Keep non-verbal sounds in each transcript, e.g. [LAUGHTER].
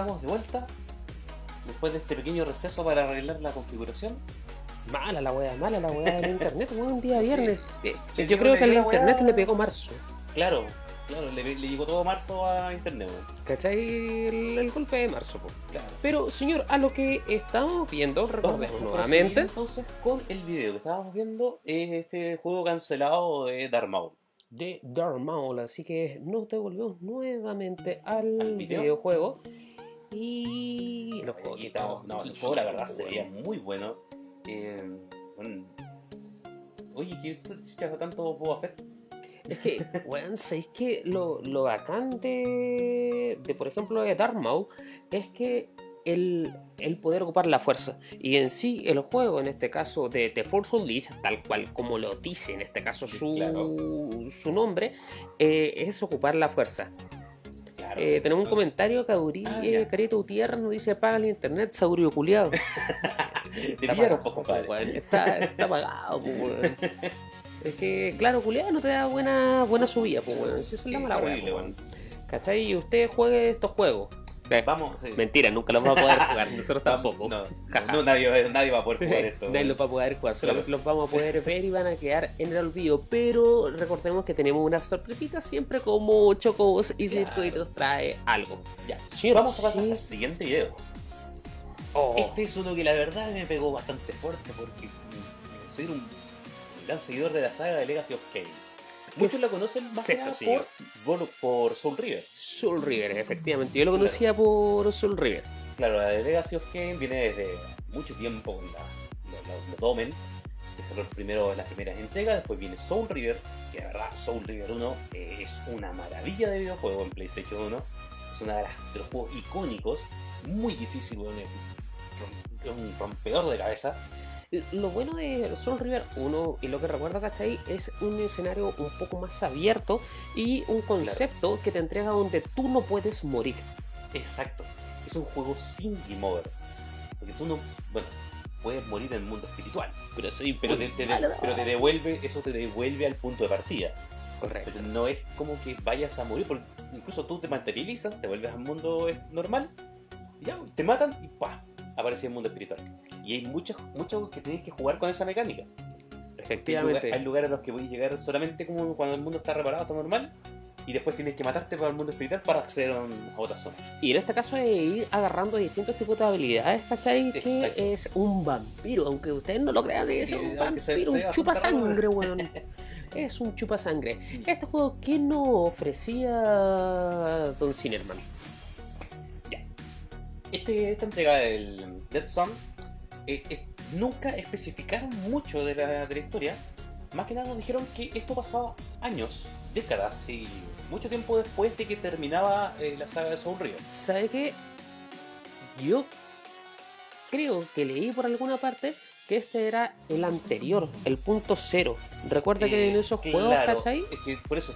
estamos de vuelta. Después de este pequeño receso para arreglar la configuración. Mala la weá, mala la weá del [LAUGHS] internet, weón, un día Sí. viernes. Eh, Yo creo que al internet weá. le pegó marzo. Claro, claro, le, le llegó todo marzo a internet, weón. ¿Cachai? El, el golpe de marzo, po. Claro. Pero, señor, a lo que estamos viendo, recordemos nuevamente. entonces con el video que estábamos viendo, es este juego cancelado de Dark Maul. de Dark Maul, así que nos devolvemos nuevamente al, ¿Al video? videojuego y los juegos no, el juego la verdad se veía muy bueno. Eh, bueno, oye, ¿qué te escuchas tanto Boba Fett? Es que, weón, ¿sabéis que lo, lo bacán de, de, por ejemplo, de Dark Maul es que el, el poder ocupar la fuerza. Y en sí, el juego, en este caso de The Force Unleashed, tal cual como lo dice en este caso su, Claro. su nombre, eh, es ocupar la fuerza. Eh, tenemos un comentario que Ah, eh. Carito Gutiérrez nos dice: Paga el internet, saurio culiado. Te pillaron, compadre. Está, está apagado, pues, weón. Es que, claro, culiado no te da buena, buena subida, pues, weón. Si esa es la mala weón. ¿Cachai? Y usted juegue estos juegos. Eh, Vamos, sí. Mentira, nunca los vamos a poder jugar, nosotros [LAUGHS] tampoco. No, nadie, nadie va a poder jugar [LAUGHS] esto. Nadie los va a poder jugar, Claro. los vamos a poder [LAUGHS] ver y van a quedar en el olvido. Pero recordemos que tenemos unas sorpresitas siempre como chocos y Claro. circuitos trae algo. Ya, Señor, vamos a pasar sí. al siguiente video. Oh, Este es uno que la verdad me pegó bastante fuerte porque soy un gran seguidor de la saga de Legacy of Kain. Muchos la conocen más señor? por, por, por Soul River. Soul River, efectivamente. Yo lo conocía por Soul River. Claro, la de Legacy of Kain viene desde mucho tiempo con la, la- los Domen, que son los primeros, las primeras entregas. Después viene Soul River, que la verdad Soul River 1 eh, es una maravilla de videojuego en PlayStation 1. Es una de, de los juegos icónicos, muy difícil, es un rompedor de cabeza. Lo bueno de Soul River 1 y lo que recuerdo ¿cachai? es un escenario un poco más abierto y un concepto que te entrega donde tú no puedes morir. Exacto. Es un juego sin game over. Porque tú no. Bueno, puedes morir en el mundo espiritual. Pero soy Pero te, te- pero te devuelve. Eso te devuelve al punto de partida. Correcto. Pero no es como que vayas a morir. Porque incluso tú te materializas, te vuelves al mundo normal. Y ya, te matan y ¡pah! Aparece el mundo espiritual. Y hay muchos, muchos que tienes que jugar con esa mecánica. Hay, lugar- Efectivamente. hay lugares a los que puedes llegar solamente como cuando el mundo está reparado, está normal. Y después tienes que matarte para el mundo espiritual para acceder a, un- otra zona. Y en este caso es ir agarrando distintos tipos de habilidades, ¿cachai? Que Exacto. es un vampiro, aunque ustedes no lo crean, es Sí, un aunque se- vampiro, se un chupa bastante raro. sangre, weón. [LAUGHS] Es un chupa sangre. Este juego, ¿qué no ofrecía Don Cinerman? Este, esta entrega del Dead Zone eh, eh, nunca especificaron mucho de la, de la historia. Más que nada nos dijeron que esto pasaba años, décadas, así, mucho tiempo después de que terminaba eh, la saga de Soul River. ¿Sabe qué? Yo creo que leí por alguna parte que este era el anterior, el punto cero. Recuerda que en esos juegos, ¿cachai? Es que por eso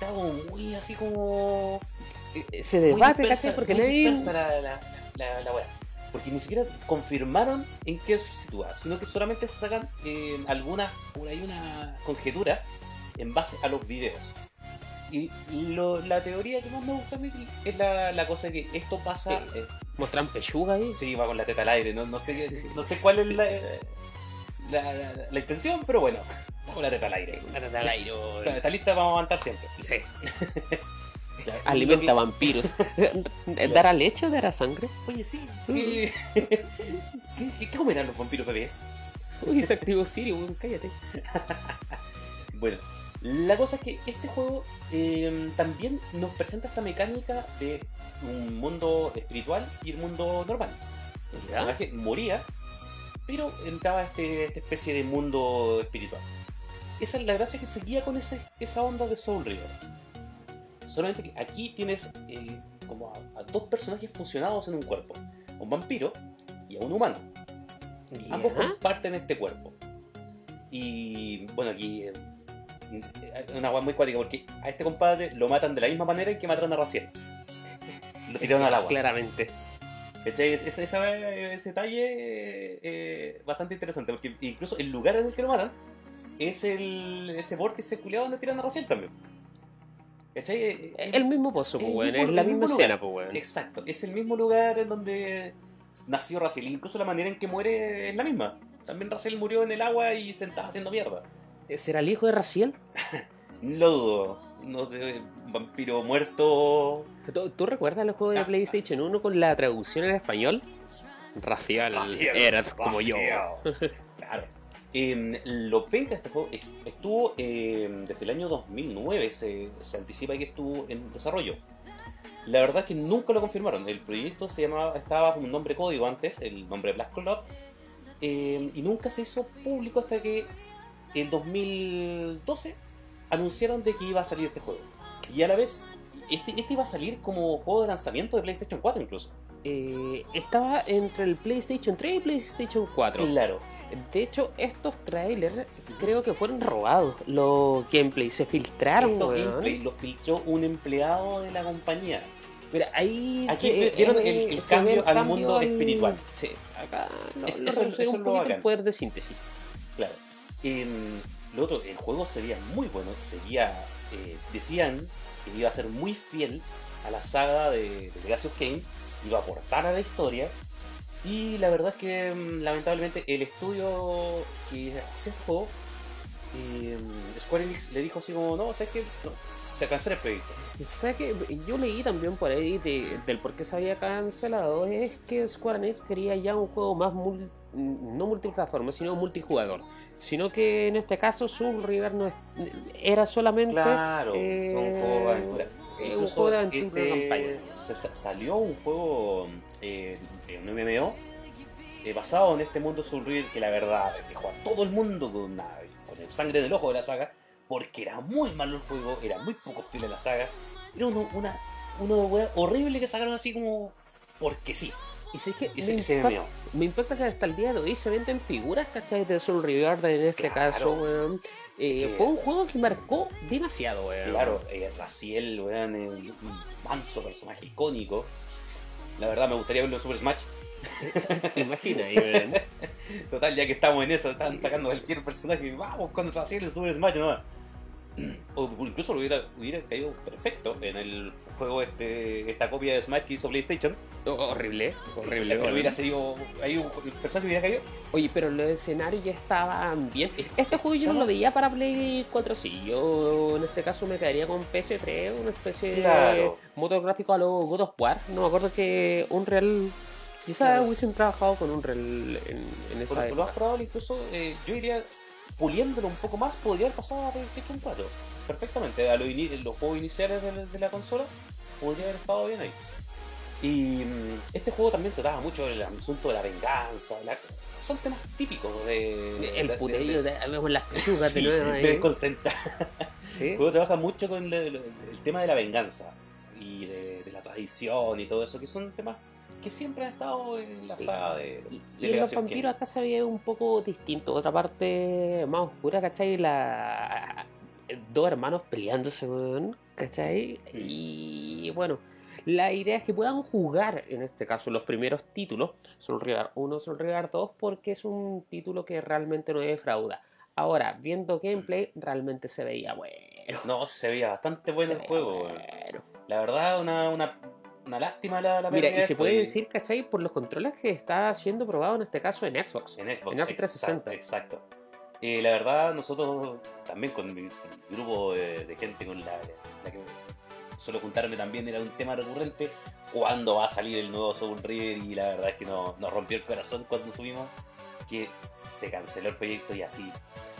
como muy así como. eh, Se debate, ¿cachai? Porque nadie... dispersa la, la, la, la. Porque ni siquiera confirmaron en qué se sitúa, sino que solamente sacan eh, alguna, por ahí una conjetura en base a los videos. Y lo- la teoría que más me gusta a mí es la, la cosa de que esto pasa. Eh, Mostran pechuga ahí. sí, va con la teta al aire, no, no sé, Sí, no sé cuál es Sí. la, la, la- la intención, pero bueno, con la teta al aire. Una teta al aire, [LAUGHS] Está, está lista, vamos a aguantar siempre. Sí. [LAUGHS] Ya, Alimenta que- vampiros. [LAUGHS] ¿Dará leche o dará sangre? Oye, sí. [LAUGHS] ¿Qué, ¿Qué, qué, comerán los vampiros bebés? Uy, se activó Siri, weón, cállate. [LAUGHS] Bueno, la cosa es que este juego eh, también nos presenta esta mecánica de un mundo espiritual y el mundo normal. El personaje moría, pero entraba a este, esta especie de mundo espiritual. Esa es la gracia que seguía con ese, esa onda de Soul River. Solamente que aquí tienes eh, como a, a dos personajes fusionados en un cuerpo. Un vampiro y a un humano. Ambos Ya. comparten este cuerpo. Y bueno, aquí eh, es una agua muy cuática porque a este compadre lo matan de la misma manera en que mataron a Raciel. Lo tiraron al agua. Claramente. Es- Ese, ese- ese detalle eh, bastante interesante porque incluso el lugar en el que lo matan es el, ese vórtice culiado donde tiran a Raciel también. ¿Cachai? Eh, eh, El mismo pozo, pues, weón. Es la misma escena, pues, weón. Exacto, es el mismo lugar en donde nació Raziel. Incluso la manera en que muere es la misma. También Raziel murió en el agua y se estaba haciendo mierda. ¿Será el hijo de Raciel? [LAUGHS] Lo dudo. No de vampiro muerto. ¿Tú, tú recuerdas el juego de Ah. PlayStation 1 con la traducción en español? Racial, eras como yo. [LAUGHS] Eh, lo penca este juego es- estuvo eh, desde el año 2009, se, se anticipa que estuvo en desarrollo. La verdad es que nunca lo confirmaron. El proyecto se llamaba, estaba con un nombre código antes, el nombre Black Cloud, eh, y nunca se hizo público hasta que en 2012 anunciaron de que iba a salir este juego. Y a la vez, este, este iba a salir como juego de lanzamiento de PlayStation 4 incluso. Eh, estaba entre el PlayStation 3 y PlayStation 4. Claro. De hecho, estos trailers creo que fueron robados. Los gameplays se filtraron, Estos weón. gameplay los filtró un empleado de la compañía. Mira, ahí Aquí eh, vieron eh, el- el cambio al mundo espiritual. Sí, acá lo, Es- lo eso- eso un es lo poquito el poder de síntesis. Claro. Em, lo otro, el juego sería muy bueno. Sería. eh, decían que iba a ser muy fiel a la saga de, de Kain. Iba a aportar a la historia. Y la verdad es que em, lamentablemente el estudio que hacía este juego. em, Square Enix le dijo así como, no, ¿sabes qué? No, se canceló el proyecto. ¿Sabes que Yo leí también por ahí de- del por qué se había cancelado. Es que Square Enix quería ya un juego más mul- no multiplataforma, sino multijugador. Sino que en este caso Soul River no es- era solamente Claro, eh, son juegos de aventura. un Incluso juego de aventura este, campaña. se- salió un juego, eh, de un MMO, eh, basado en este mundo River que la verdad dejó a todo el mundo con, una, con el sangre del ojo de la saga, porque era muy malo el juego, era muy poco fiel a la saga, era uno, una, una wea horrible que sacaron así como porque sí, Y si es que ese, me, ese impacta, MMO. me impacta que hasta el día de hoy se venden figuras, ¿cachai? De Soul River en este Claro. caso, weón. Eh, Que- fue un juego que marcó demasiado, weón. Claro, eh, Raziel, weón, eh, un manso personaje icónico. La verdad me gustaría verlo en Super Smash. [LAUGHS] ¿Te imaginas? [LAUGHS] Total, ya que estamos en eso, están sacando cualquier personaje, vamos con Raziel en Super Smash nomás. O incluso lo hubiera, hubiera caído perfecto en el juego este, esta copia de Smash que hizo PlayStation. Oh, horrible, horrible. Pero hubiera sido ahí un el personaje hubiera caído. Oye, pero los escenarios ya estaban bien. Este juego yo no lo veía para Play 4, sí. Yo en este caso me quedaría con PS3, una especie Claro. de motor gráfico a los God of War. No me acuerdo que Unreal. Quizás Claro. hubiesen trabajado con Unreal en, en esa Por lo más probable, incluso eh, yo iría puliéndolo un poco más, podría haber pasado a PlayStation 4. Perfectamente, a los, los juegos iniciales de la, de la consola, podría haber estado bien ahí. Y mm, este juego también trataba mucho el asunto de la venganza. la- son temas típicos de. El puterío, vemos las pechugas [LAUGHS] sí, de ahí. desconcentrar. Sí. El juego trabaja mucho con el, el- el tema de la venganza y de, de la tradición y todo eso, que son temas que siempre han estado en la saga de. Y, de y en los vampiros acá se veía un poco distinto. Otra parte más oscura, ¿cachai? La... Dos hermanos peleándose, weón, ¿cachai? Y bueno, la idea es que puedan jugar, en este caso, los primeros títulos, Soul River 1, Soul River 2, porque es un título que realmente no defrauda. Ahora, viendo gameplay, realmente se veía bueno. No, se veía bastante bueno Se el juego. bueno. La verdad, una, una, una lástima la, la Mira, y se puede decir, ¿cachai? Por los controles que está siendo probado en este caso en Xbox. En Xbox. en Xbox 360. Exacto. exacto. Eh, la verdad, nosotros también con mi, con mi grupo de, de gente con la, la que suelo juntarme también era un tema recurrente. ¿Cuándo va a salir el nuevo Soul River? Y la verdad es que no- nos rompió el corazón cuando subimos que se canceló el proyecto y así,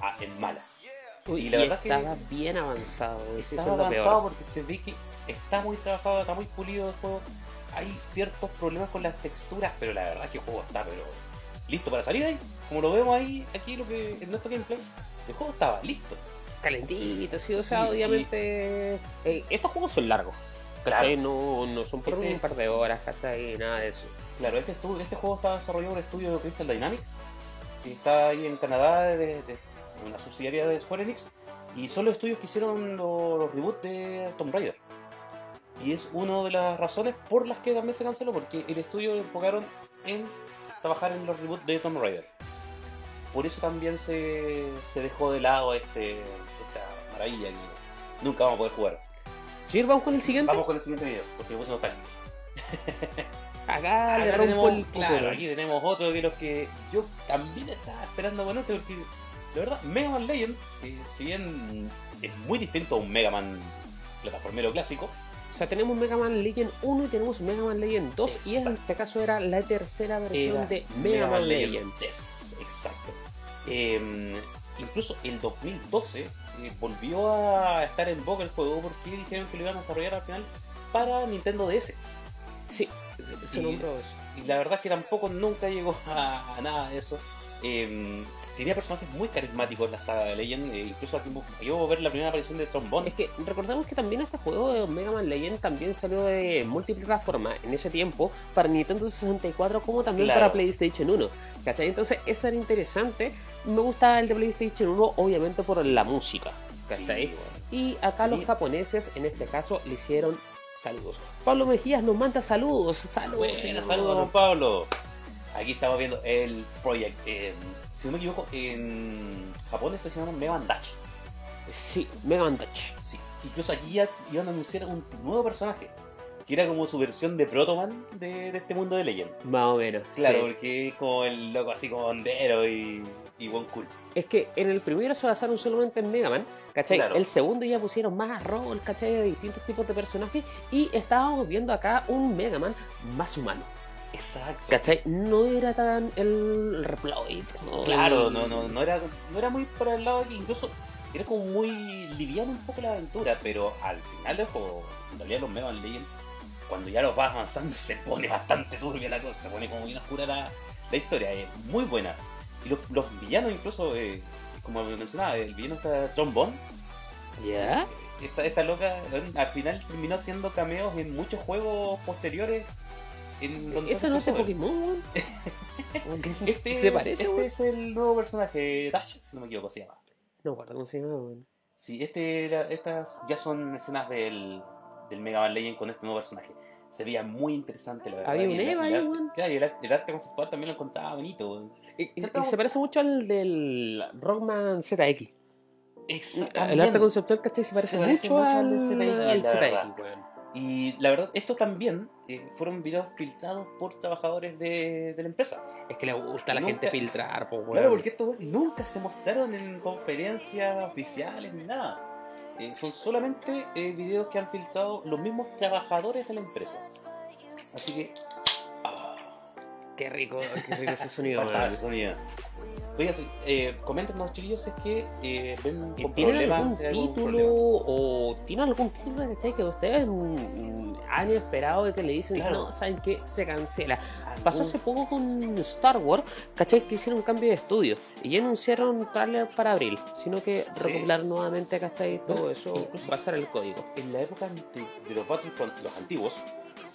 ah, en mala. Uy, Y la verdad que estaba bien avanzado. eso Está es lo avanzado porque se ve que está muy trabajado, está muy pulido el juego. Hay ciertos problemas con las texturas, pero la verdad es que el juego está pero listo para salir ahí. Como lo vemos ahí, aquí lo que en nuestro gameplay, el juego estaba listo. Calentito, sí, o sea, Sí, obviamente. eh, estos juegos son largos. ¿Cachai? No, no son por Este- un par de horas, ¿cachai? Nada de eso. Claro, este, este juego está desarrollado por el estudio de Crystal Dynamics, que está ahí en Canadá, de, de- una subsidiaria de Square Enix, y son los estudios que hicieron lo- los reboots de Tomb Raider. Y es una de las razones por las que también se canceló, porque el estudio lo enfocaron en trabajar en los reboots de Tomb Raider. Por eso también se, se dejó de lado este, esta maravilla que nunca vamos a poder jugar. ¿Sí? ¿Vamos con el siguiente? Vamos con el siguiente video, porque me puse nostálgico. [LAUGHS] Acá, le Acá rompo tenemos, el claro, aquí tenemos otro de los que yo también estaba esperando conocer, porque de verdad, Mega Man Legends, eh, si bien es muy distinto a un Mega Man plataformero clásico, sea, tenemos Mega Man Legend 1 y tenemos Mega Man Legend 2 y en este caso era la tercera versión era de Mega, Man, Legend. 3, exacto. Eh, incluso el 2012 eh, volvió a estar en boca el juego porque dijeron que lo iban a desarrollar al final para Nintendo DS. Sí, se, se Y- nombró eso. Y la verdad es que tampoco nunca llegó a, a nada de eso. Eh, tenía personajes muy carismáticos en la saga de Legend. eh, incluso aquí yo ver la primera aparición de Trombone. Es que recordemos que también este juego de Mega Man Legend también salió de multiplataforma en ese tiempo para Nintendo 64 como también Claro. para PlayStation 1. ¿Cachai? Entonces eso era interesante. Me gustaba el de PlayStation 1 obviamente por la música. ¿Cachai? Sí, bueno. Y acá los japoneses en este caso le hicieron saludos. Pablo Mejías nos manda saludos. Saludos. Saludos, don Pablo. Aquí estamos viendo el Project. eh, si no me equivoco, en Japón esto se llama Mega Man Dash. Sí, Mega Touch. Sí. Incluso aquí ya iban a anunciar un nuevo personaje. Que era como su versión de Protoman de, de este mundo de Legend. Más o menos. Claro, sí. porque es como el loco así como hondero y, y buen cool. Es que en el primero se basaron solamente en Mega Man, ¿cachai? Claro. El segundo ya pusieron más rol, ¿cachai? De distintos tipos de personajes y estábamos viendo acá un Mega Man más humano, Exacto. ¿cachai? No era tan el Reploid. ¿no? Claro, no, no, no, era, no era muy para el lado que incluso era como muy liviano un poco la aventura, pero al final del juego, en realidad los Mega Man Legend, cuando ya los vas avanzando se pone bastante turbia la cosa, se pone como bien oscura la, la historia, es muy buena. Y los, los villanos incluso, eh, como mencionaba, el villano está John Bond, ¿Ya? esta, esta loca eh, al final terminó haciendo cameos en muchos juegos posteriores. En ¿Ese se no es de. Pokémon. [LAUGHS] Este, ¿Se es- parece, este weón? es el nuevo personaje, Dash, si no me equivoco, se llama. No, guarda cómo se llama, weón. Sí, este, era- estas ya son escenas del, del Mega Man Legend con este nuevo personaje. Se veía muy interesante, la verdad. Había y un el- Eva ahí, weón. claro, y el, ar- el arte conceptual también lo encontraba bonito. weón. Y- y- y Exacto. se parece mucho al del Rockman ZX. Exactamente. El arte conceptual, ¿cachai? Se parece, mucho, mucho al al, de ZX, al la verdad. ZX, weón. Y la verdad, estos también eh, fueron videos filtrados por trabajadores de, de la empresa. Es que le gusta a la Nunca- gente filtrar, pues, weón. Claro, porque estos nunca se mostraron en conferencias oficiales ni nada. Eh, son solamente eh, videos que han filtrado los mismos trabajadores de la empresa. Así que. ah, Qué rico, qué rico ese sonido, [LAUGHS] weón. ese sonido. Oiga, eh, coméntenos, chiquillos, si es que eh, ven con ¿Tienen algún título o tienen algún título ¿cachai? que ustedes mm, han esperado y que le dicen, Claro. no, ¿saben qué? Se cancela. Algún- Pasó hace poco con Star Wars, ¿cachai? Que hicieron un cambio de estudio y ya anunciaron trailer para abril, sino que Sí. recopilar nuevamente, ¿cachai? Todo Bueno, eso, incluso- basar el código. en la época de, de los Battlefront, los antiguos,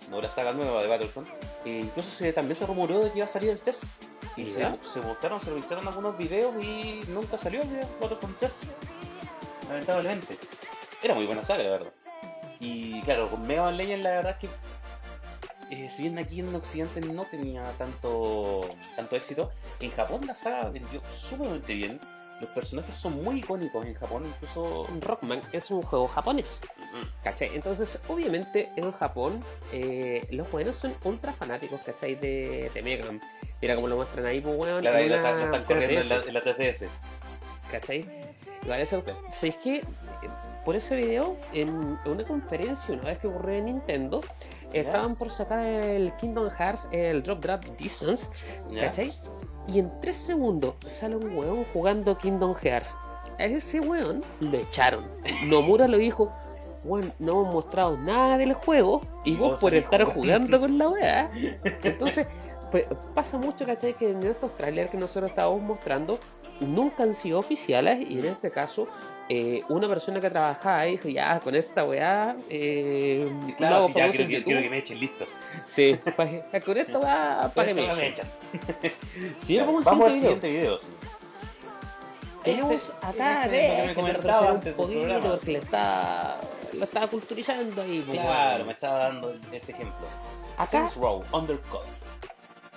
no la saga nueva de Battlefront, eh, incluso se, también se rumoró de que iba a salir el 3. Y se, se mostraron, se revisaron algunos videos y nunca salió el de Battlefront 3. Lamentablemente. Era muy buena saga, la verdad. Y claro, con Mega Man la verdad es que eh, si bien aquí en Occidente no tenía tanto, tanto éxito, en Japón la saga vendió sumamente bien. Los personajes son muy icónicos en Japón, incluso... Rockman es un juego japonés. ¿Cachai? Entonces, obviamente, en Japón, eh, los buenos son ultra fanáticos, ¿cachai? De, de Mega Man. Mira cómo lo muestran ahí, pues, weón. Claro, ahí lo están, corriendo en la, 3DS, en la 3DS. ¿Cachai? Eso, ¿sabéis qué? Eh, Por ese video, en una conferencia, una vez que ocurrió en Nintendo, estaban por sacar el Kingdom Hearts, el Drop Drop Distance. ¿cachai? Y en 3 segundos sale un weón jugando Kingdom Hearts. A ese weón lo echaron. Nomura lo dijo, weón, no hemos mostrado nada del juego y vos vos por estar jugando". jugando con la weá. [LAUGHS] Entonces, pues, pasa mucho, ¿cachai? Que en estos trailers que nosotros estábamos mostrando nunca han sido oficiales y en este caso... eh, una persona que trabajaba ahí dijo, ya, con esta weá, eh, Claro, sí, ya quiero que, YouTube". quiero que me echen listo. Sí, pa- con esta weá, para que me echen. Sí, vamos al Vamos al siguiente siguiente video. Tenemos Este- acá este es que me comentaba antes del programa. porque le está, lo estaba culturizando ahí. pues, Claro, bueno. me estaba dando este ejemplo. Acá, Saints Row, Undercut.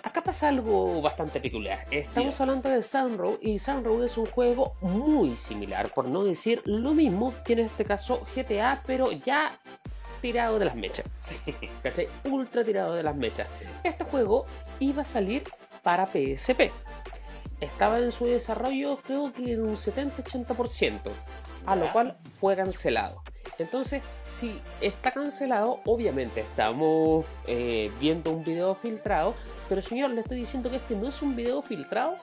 Acá pasa algo bastante peculiar. Estamos hablando de Sunrow y Sunrow es un juego muy similar, por no decir lo mismo que en este caso GTA, pero ya tirado de las mechas. Sí. ¿Cachai? Ultra tirado de las mechas. Este juego iba a salir para PSP. Estaba en su desarrollo creo que en un 70-80%, a lo cual fue cancelado. Entonces, si está cancelado, obviamente estamos eh, viendo un video filtrado, pero señor, le estoy diciendo que este no es un video filtrado.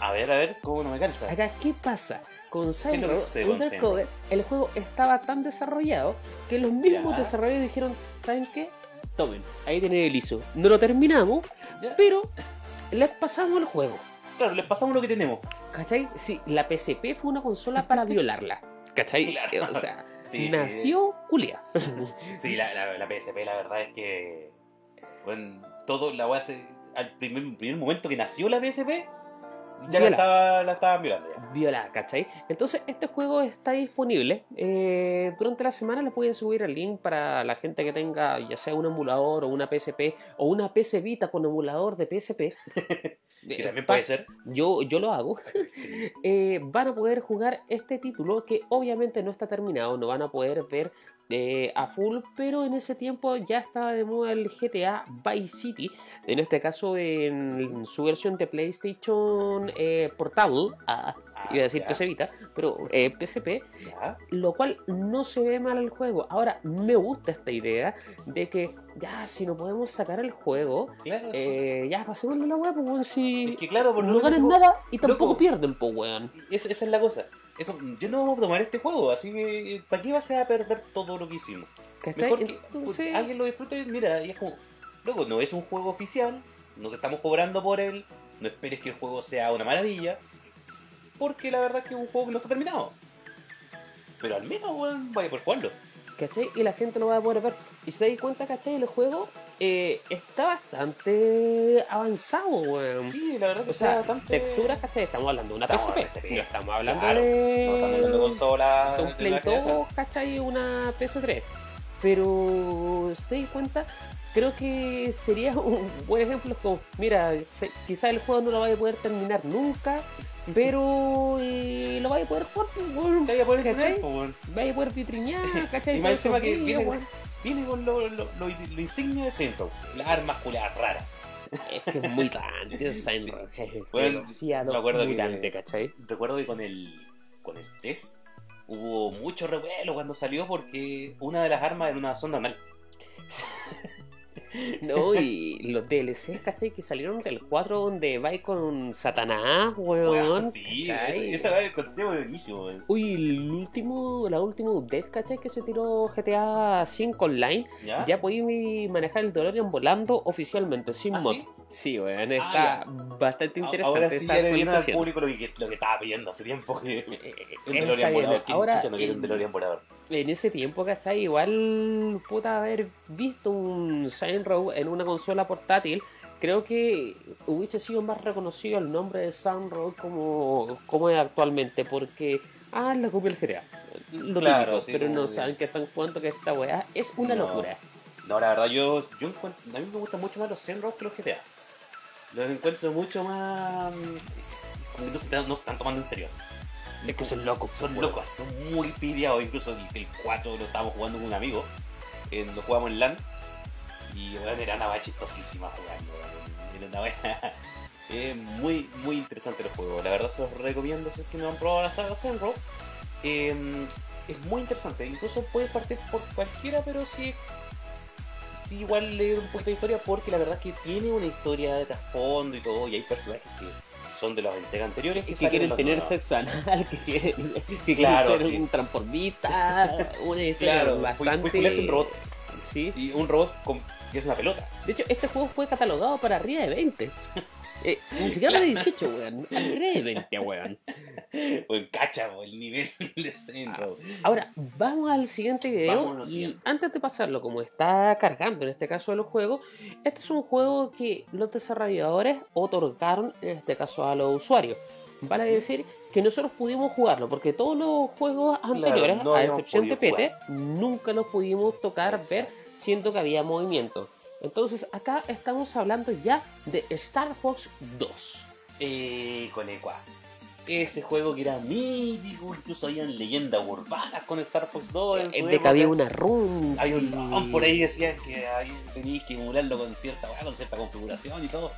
A ver, a ver, ¿cómo no me calza? Acá, ¿qué pasa? Con Cyber Undercover, el juego estaba tan desarrollado que los mismos Ya. desarrolladores dijeron, ¿saben qué? Tomen, ahí tienen el ISO. No lo terminamos, Ya. pero les pasamos el juego. Claro, les pasamos lo que tenemos. ¿Cachai? Sí, la PSP fue una consola para [LAUGHS] violarla. ¿Cachai? Claro. O sea, Sí, sí, nació culia. Sí, la, la, la PSP, la verdad es que. Bueno, todo la voy a hacer. Al primer, primer momento que nació la PSP, ya la estaba, la estaban violando ya. Viola, ¿cachai? Entonces, este juego está disponible. Eh, durante la semana les voy a subir el link para la gente que tenga ya sea un emulador o una PSP o una PC Vita con emulador de PSP. [LAUGHS] Que Eh, también puede ser. Yo, yo lo hago. [LAUGHS] Sí. eh, van a poder jugar este título que obviamente no está terminado, no van a poder ver eh, a full, pero en ese tiempo ya estaba de moda el GTA Vice City, en este caso en su versión de PlayStation eh, Portable, ah, Ah, iba a decir. PC Vita, pero eh, PSP, Ya. lo cual no se ve mal el juego. Ahora, me gusta esta idea de que ya, si no podemos sacar el juego, Claro. eh, ya pasémosle la web, pues si es que claro, por lo no ganan nada y tampoco loco. pierden, pues weón. Esa, esa es la cosa. Es como, yo no voy a tomar este juego, así que ¿para qué vas a perder todo lo que hicimos? ¿Cachai? Mejor que Entonces, pues, alguien lo disfrute, mira, y es como, loco, no es un juego oficial, no te estamos cobrando por él, no esperes que el juego sea una maravilla, porque la verdad es que es un juego que no está terminado. Pero al menos, weón, vaya por jugarlo. ¿Cachai? Y la gente lo va a poder ver. Y se da cuenta, ¿cachai? El juego eh, está bastante avanzado, weón. Sí, la verdad que o sea, está bastante... texturas, ¿cachai? Estamos hablando de una Estamos PSP. No estamos hablando Claro, de... No estamos hablando de consola. de un Play la generación. 2, ¿cachai? Una PS3. Pero, ¿se da cuenta? Creo que sería [LAUGHS] un buen ejemplo. Como, mira, se- quizá el juego no lo vaya a poder terminar nunca, pero eh, lo vaya a poder jugar, pues, weón, Te vaya a poder weón. Vaya a poder vitriñar, [LAUGHS] ¿cachai? Y más encima que viene, weón. viene con lo, lo, lo, lo insignia de Centro, las armas culiadas raras. Es que es Bueno, [LAUGHS] me acuerdo que- mutante, ¿cachai? Recuerdo que con el con el test hubo mucho revuelo cuando salió porque una de las armas era una sonda anal. [LAUGHS] [LAUGHS] No, y los DLCs, ¿cachai? Que salieron del 4 donde va con Satanás, weón. Sí, esa, va el concepto buenísimo, weón. Uy, el último, la última update, ¿cachai? Que se tiró GTA 5 Online. ¿Ya? Ya podí manejar el DeLorean volando oficialmente, sin ¿Ah, mod. sí? Sí, weón, Ah, está bastante A- interesante Ahora sí ya le dieron al público lo que, lo que estaba pidiendo hace tiempo. Que, Eh, un está DeLorean volador. ¿Quién Ahora, chucha no quiere un DeLorean volador? En ese tiempo, ¿cachai? Igual, puta, haber visto un Row en una consola portátil, creo que hubiese sido más reconocido el nombre de Row como, como es actualmente, porque, ah, la copia del GTA. Lo Claro, típico, sí, pero no que- saben que están jugando que esta weá es una No. locura. No, la verdad, yo, yo encuentro, a mí me gustan mucho más los Zenrock que los GTA. Los encuentro mucho más. como que no se, están- no se están tomando en serio. Es que son locos. Son locos, son muy pidiados. Incluso el, el 4 lo estábamos jugando con un amigo. eh, lo jugamos en LAN. Y bueno, era una chistosísima jugando. Era una [LAUGHS] Es muy, muy interesante el juego. La verdad se los recomiendo si es que no han probado la saga Zenrock. Eh, es muy interesante. Incluso puedes partir por cualquiera, pero sí sí igual leer un poquito de historia porque la verdad es que tiene una historia de trasfondo y todo y hay personajes que son de las entregas anteriores que, que quieren tener nuevas. sexo anal, que quieren, [LAUGHS] que Claro, quieren ser sí. un transformista, [LAUGHS] una Claro, bastante... puedes culiarte un robot Sí. y un robot con, que es una pelota. De hecho, este juego fue catalogado para arriba de 20. [LAUGHS] Eh, ni siquiera de 18, weón. Arriba de 20, weón. O en cacha, el nivel [LAUGHS] de centro. Ahora, vamos al siguiente video. Vámonos al y siguiente. antes de pasarlo, como está cargando en este caso de los juegos, este es un juego que los desarrolladores otorgaron, en este caso a los usuarios. Vale decir que nosotros pudimos jugarlo, porque todos los juegos anteriores, no a excepción de PT, nunca los pudimos tocar, ver, siendo que había movimiento. Entonces acá estamos hablando ya de Star Fox 2. Eh, con Equa. Ese juego que era mítico, incluso habían leyendas urbanas con Star Fox 2. En Eh, de que había una run. Había un por ahí decían que ahí teníais que emularlo con cierta con cierta configuración y todo.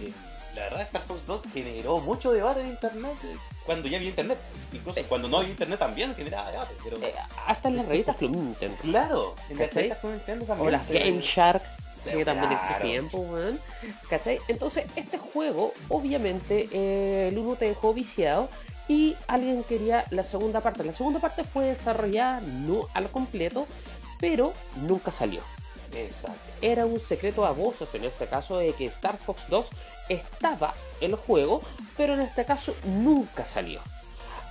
Eh, la verdad, Star Fox 2 generó mucho debate en internet eh, cuando ya había internet. Incluso Eh. cuando no había internet también generaba debate. Pero Eh, hasta en las revistas Club Nintendo. claro, en las revistas con Nintendo también. O las Game Shark, que también. Entonces, este juego, obviamente, eh, el uno te dejó viciado y alguien quería la segunda parte. La segunda parte fue desarrollada no al completo, pero nunca salió. Exacto. Era un secreto a voces en este caso de que Star Fox 2 estaba en el juego, pero en este caso nunca salió.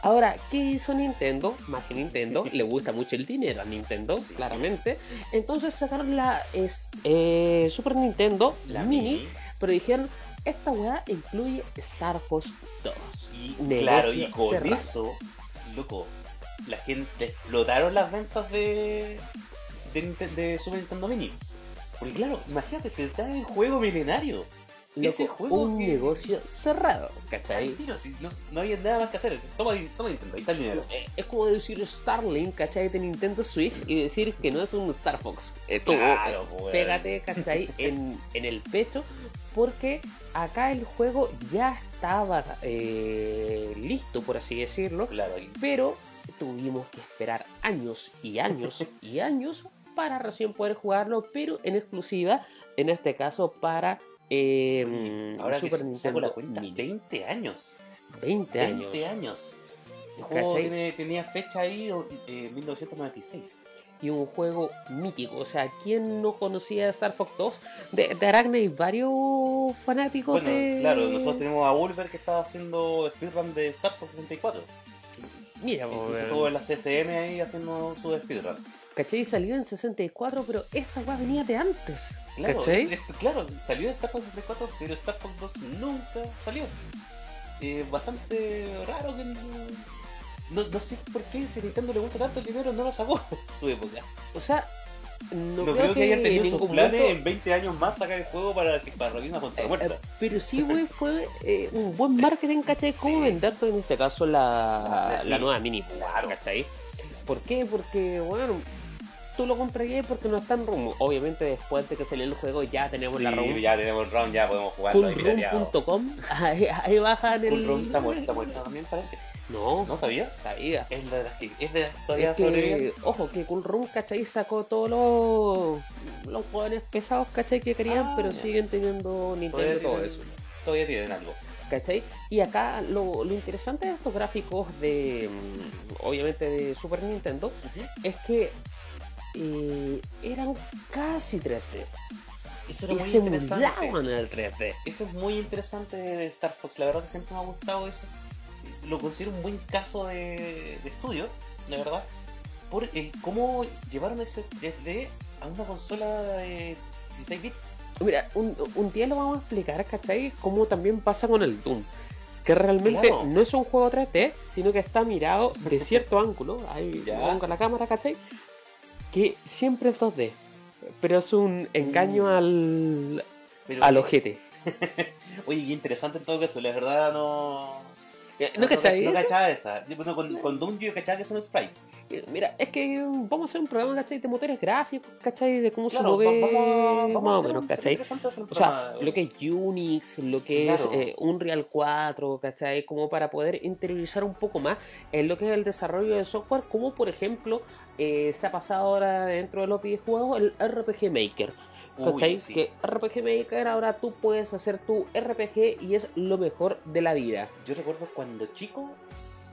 Ahora, ¿qué hizo Nintendo? Más que Nintendo, le gusta mucho el dinero a Nintendo, Sí. claramente. Entonces sacaron la es- eh, Super Nintendo, La Mini, Mini. pero dijeron, esta weá incluye Star Fox 2. Y Negocio claro, y con cerrado. eso, loco, la gente explotaron las ventas de, de, de Super Nintendo Mini. Porque claro, imagínate, te traen el juego milenario. Loco, juego un que- negocio cerrado, ¿cachai? tiro, si no, no había nada más que hacer. Toma, toma Nintendo, ahí está el dinero. Eh, Es como decir Starlink, ¿cachai? De Nintendo Switch y decir que no es un Star Fox. Eh, tú, Claro, eh, pégate, ¿cachai? [LAUGHS] en, en el pecho, porque acá el juego ya estaba eh, listo, por así decirlo, Claro, pero tuvimos que esperar años y años y años para recién poder jugarlo, pero en exclusiva, en este caso para eh, ahora que Super saco Nintendo la cuenta, Mini. 20 años. 20 años. 20 años. El juego tiene- tenía fecha ahí, eh, 1996. y un juego mítico. O sea, ¿quién no conocía Star Fox 2? De, de Aracne hay varios fanáticos Bueno, de. claro, nosotros tenemos a Wolver que estaba haciendo speedrun de Star Fox 64. Mira, weón. estuvo en la CCM ahí haciendo su speedrun. ¿Cachai? Salió en 64, pero esta weá venía de antes. Claro, ¿cachai? esto- claro, salió Star Fox 64, pero Star Fox 2 nunca salió. Eh, bastante raro que no, no, sé por qué si Nintendo le gusta tanto el dinero no lo sacó en su época. O sea, no, No, creo, creo, que hayan en tenido sus ningún planes momento- en 20 años más sacar el juego para, que- para una consola Eh, muerta. eh, pero sí, güey, fue eh, un buen marketing, ¿cachai? ¿Cómo Sí. venderte en este caso la, Sí. la nueva mini? Claro. ¿cachai? ¿Por qué? Porque, bueno, tú lo comprarías porque no está en ROM. Obviamente, después de que salió el juego, ya tenemos Sí, la ROM. ya tenemos ROM, ya podemos jugarlo. Coolroom.com, ahí, ahí bajan el. ROM está muerta, también parece. No, ¿No sabía? viva. Es de las que, es de todavía Es que, ojo, que Cool Room, ¿cachai? Sacó todos los, los jóvenes pesados, ¿cachai? Que querían, Ah, pero ya. siguen teniendo Nintendo y todo tienen, eso. todavía tienen algo. ¿Cachai? Y acá lo, lo interesante de estos gráficos de, mm, obviamente, de Super Nintendo, es que eh, eran casi 3D. Eso era Y muy se interesante. simulaban el 3D. Eso es muy interesante de Star Fox. La verdad que siempre me ha gustado eso. Lo considero un buen caso de, de estudio, la verdad. Por el cómo llevaron ese 3D a una consola de 16 bits. Mira, un, un día lo vamos a explicar, ¿cachai? Cómo también pasa con el Doom. Que realmente Claro. no es un juego 3D, sino que está mirado de cierto [LAUGHS] ángulo. Ahí pongo la cámara, ¿cachai? Que siempre es 2D. Pero es un engaño Mm. al, Pero, al ojete. [LAUGHS] Oye, qué interesante en todo caso. La verdad no. Eh, ¿No? No, cachaba esa. Yo, Bueno, con, con Doom yo cachaba que son sprites. Eh, Mira, es que vamos a hacer un programa, ¿cachai? De motores gráficos, ¿cachai? De cómo Claro, se mueve, vamos, vamos más o menos, un- ¿cachai? O sea, lo que es Unix, lo que es eh, Unreal 4, ¿cachai? Como para poder interiorizar un poco más en lo que es el desarrollo de software, como por ejemplo eh, se ha pasado ahora dentro de los videojuegos el RPG Maker. Uy, ¿Cachai? sí. Que RPG Maker ahora tú puedes hacer tu RPG y es lo mejor de la vida. Yo recuerdo cuando chico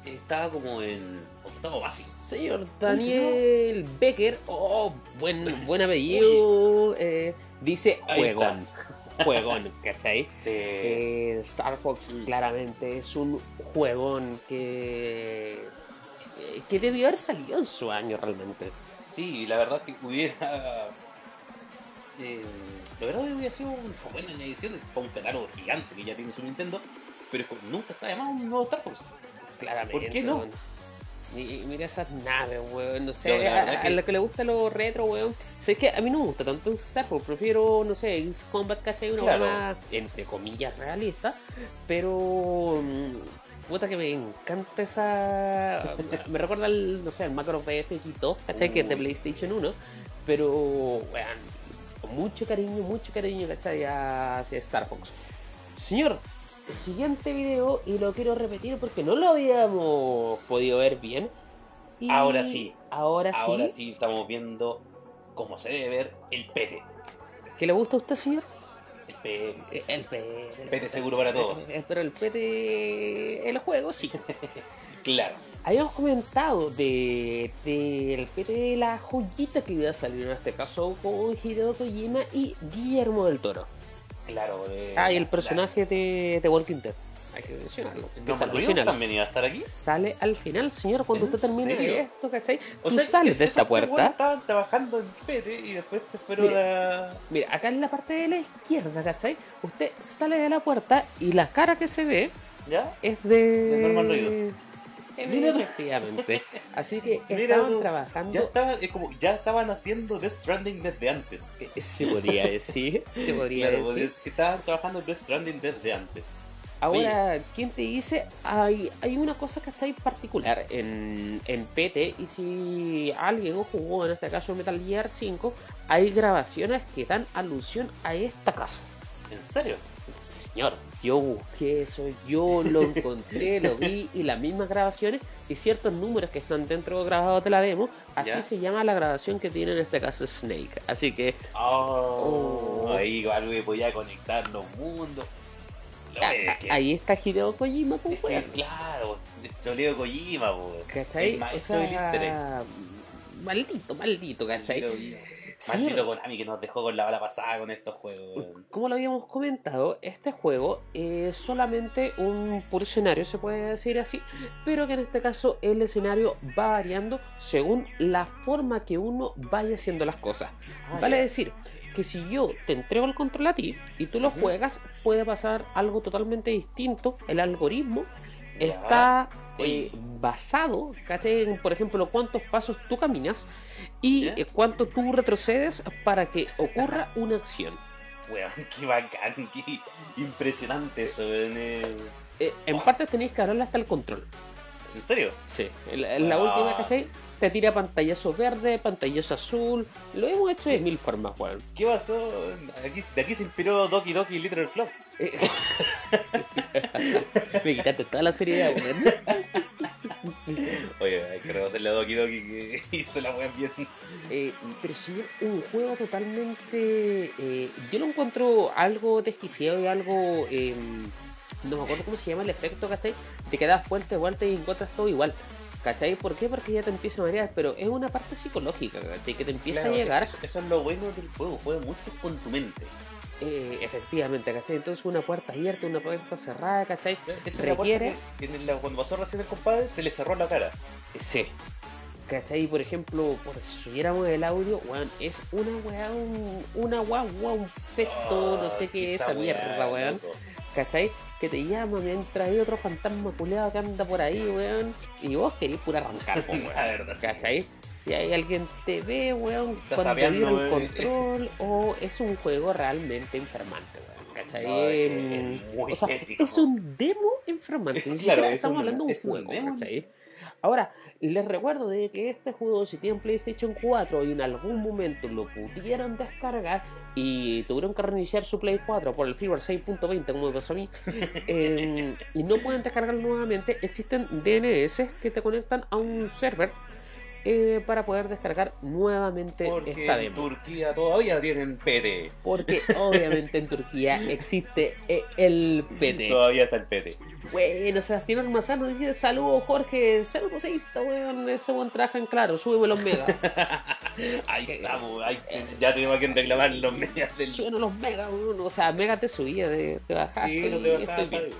estaba como en octavo básico. Señor Daniel Becker, oh, buen, [LAUGHS] buen apellido, eh, dice juegón. Juegón, ¿cachai? [LAUGHS] Sí. Eh, Star Fox claramente es un juegón que, que debió haber salido en su año realmente. Sí, la verdad que hubiera. Eh, la verdad que hubiera sido una buena edición para un catálogo gigante que ya tiene su Nintendo, pero es como nunca está de más un nuevo Star Fox. Claramente. ¿Por qué no? Y, mira esas naves, weón. No sé, No, a, que- que le gusta lo retro, weón. Sé que a mí no me gusta tanto Star Wars. Prefiero, no sé, Ace Combat, ¿cachai? Una Claro. más, entre comillas, realista. Pero. Puta que me encanta esa. me recuerda al, no sé, al Macro BFX2, ¿cachai? Que es de. PlayStation 1. Pero, weón, con mucho cariño, mucho cariño, ¿cachai? Hacia Star Fox. Señor, siguiente video, y lo quiero repetir porque no lo habíamos podido ver bien. Y Ahora sí. Ahora sí. Ahora sí estamos viendo cómo se debe ver el pete. ¿Qué le gusta a usted, señor? El pete. Eh, El pete. El pete seguro para todos. Eh, Pero el pete. El juego, sí. [LAUGHS] Claro. Habíamos comentado de, del PT de la joyita que iba a salir en este caso con Hideo Kojima y Guillermo del Toro. Claro. eh, Ah, y el la- personaje de, de Walking Dead. Hay que mencionarlo. Que sale al final. también iba a estar aquí. Sale al final, señor, cuando ¿En usted termine serio? esto, ¿cachai? O Tú sea, sales es- de esta puerta. Estaban trabajando en pete y después se fueron Mira. a. Mira, acá en la parte de la izquierda, ¿cachai? Usted sale de la puerta y la cara que se ve ¿Ya? es de. De Norman Reedus. Mira tú. Efectivamente. [LAUGHS] Así que Mira estaban tú, trabajando. Ya, estaba, es como, ya estaban haciendo Death Stranding desde antes. Eh, Se podría decir, se podría Claro, decir. es que estaban trabajando en Death Stranding desde antes. Ahora, ¿quién te dice? Hay, hay una cosa que está ahí particular en, en PT y si alguien jugó en este caso Metal Gear 5, hay grabaciones que dan alusión a esta casa. ¿En serio? Señor, yo busqué eso, yo lo encontré, lo vi y las mismas grabaciones y ciertos números que están dentro grabados de la demo, así ¿Ya? se llama la grabación que tiene en este caso Snake. Así que Oh, Oh. Ahí algo que podía conectar los mundos. Lo a- es a- que- ahí está Hideo Kojima, pues, es que, claro, choleo Kojima, po. ¿Cachai? El maestro O del sea, maldito, maldito, ¿cachai? Maldito Maldito Konami que nos dejó con la bala pasada con estos juegos. como lo habíamos comentado, este juego es solamente un puro escenario, se puede decir así, pero que en este caso el escenario va variando según la forma que uno vaya haciendo las cosas. Ah, vale decir que si yo te entrego el control a ti y tú lo juegas, puede pasar algo totalmente distinto. El algoritmo está eh, basado, ¿cachai? En, por ejemplo, cuántos pasos tú caminas y eh, cuánto tú retrocedes para que ocurra [LAUGHS] una acción. Weón, qué bacán, qué impresionante eso, eh. En parte tenéis que hablarle hasta el control. ¿En serio? Sí, en la, la última, ¿cachai? Te tira pantallazo verde, pantallazo azul. Lo hemos hecho de mil formas, weón. ¿Qué pasó? Aquí, de aquí se inspiró Doki Doki Club. Eh, [LAUGHS] Me quitaste toda la seriedad, weón. Oye, hay que reconocerle a Doki Doki que [LAUGHS] hizo la wea bien. Eh, pero sí, un juego totalmente. eh, yo lo encuentro algo desquiciado y algo. eh, no me acuerdo cómo se llama el efecto, ¿cachai? Te quedas vuelta y vuelta y encuentras todo igual. ¿Cachai? ¿Por qué? Porque ya te empieza a marear, pero es una parte psicológica, ¿cachai? Que te empieza Claro, a llegar. Eso, eso es lo bueno del juego, juega mucho con tu mente. eh, efectivamente, ¿cachai? Entonces una puerta abierta, una puerta cerrada, ¿cachai? Esa es la Requiere. que en la- cuando pasó recién el compadre se le cerró la cara. Sí. ¿Cachai? Por ejemplo, por si subiéramos el audio, weón, es una weá, un, una guagua, un feto, no sé Oh, qué es esa mierda, weón. ¿Cachai? Que te llama mientras hay otro fantasma culeado que anda por ahí, weón. Y vos querés pura arrancar, po, [LAUGHS] weón. La verdad, sí. ¿Cachai? Y ahí alguien te ve, weón, Está cuando viene el control, o es un juego realmente enfermante, weón. ¿Cachai? No, es muy o sea, es un demo enfermante. Ni [LAUGHS] siquiera estamos un- hablando de un es un juego, demo. ¿cachai? Ahora, les recuerdo de que este juego, si tienen PlayStation 4 y en algún momento lo pudieran descargar y tuvieron que reiniciar su Play 4 por el firmware 6.20, como me pasó a mí, [LAUGHS] eh, y no pueden descargarlo nuevamente, existen DNS que te conectan a un server eh, para poder descargar nuevamente Porque esta en demo. Turquía todavía tienen PT. Porque obviamente en Turquía existe eh, el PT. Todavía está el PT. Bueno, Sebastián Almazán nos dice saludos Jorge, saludos ahí, weón, ese buen traje en claro, súbeme los megas, [LAUGHS] Ahí estamos, ahí, ya tenemos a quien reclamar los medias del. súbenos los megas, weón. o sea, megas te subía, de, te bajaste Sí, no te estoy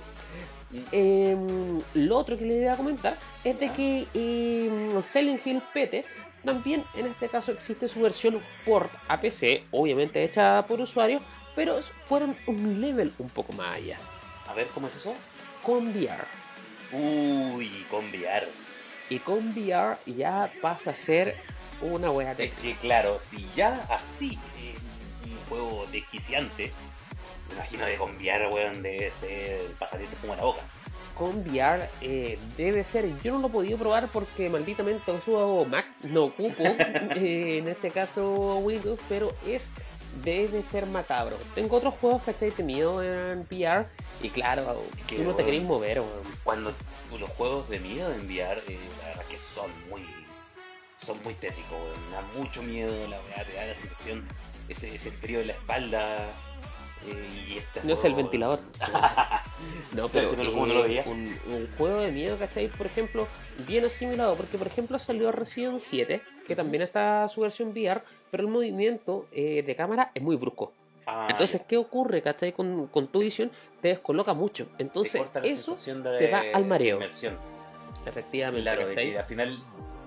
Em, lo otro que le iba a comentar es de que em, Silent Hill PT también en este caso existe su versión port a PC, obviamente hecha por usuarios, pero fueron un level un poco más allá, A ver, ¿cómo es eso? con VR. Uy, con VR. Y con VR ya pasa a ser una wea Es que claro, si ya así eh, un juego desquiciante, me imagino que con VR, weón, debe ser pasatiempo como la boca. Con VR eh, debe ser. Yo no lo he podido probar porque malditamente uso Mac, no ocupo [LAUGHS] eh, en este caso Windows, pero es debe ser macabro. Tengo otros juegos, ¿cachai? De miedo en VR y claro, Que, tú no te querés mover, weón. Cuando los juegos de miedo en VR, eh, la verdad que son muy son muy tétricos, weón. Da mucho miedo, la weá te da la sensación, ese, ese frío en la espalda. Eh, y este No es el juego- ventilador. [LAUGHS] no, pero Pero, ¿cómo no lo veía? un, un juego de miedo, ¿cachai? Por ejemplo, bien asimilado, porque por ejemplo salió Resident 7, que también está su versión VR, pero el movimiento eh, de cámara es muy brusco. Ah, Entonces, ya. ¿qué ocurre, cachai? Con, con tu visión te descoloca mucho. Te Entonces, la eso, de te va al mareo. inmersión. efectivamente, Claro, al final